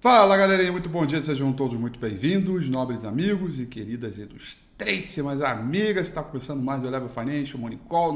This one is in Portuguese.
Fala galerinha, muito bom dia, sejam todos muito bem-vindos, nobres amigos e queridas ilustríssimas amigas. Está começando mais o Eleva Financial o Call,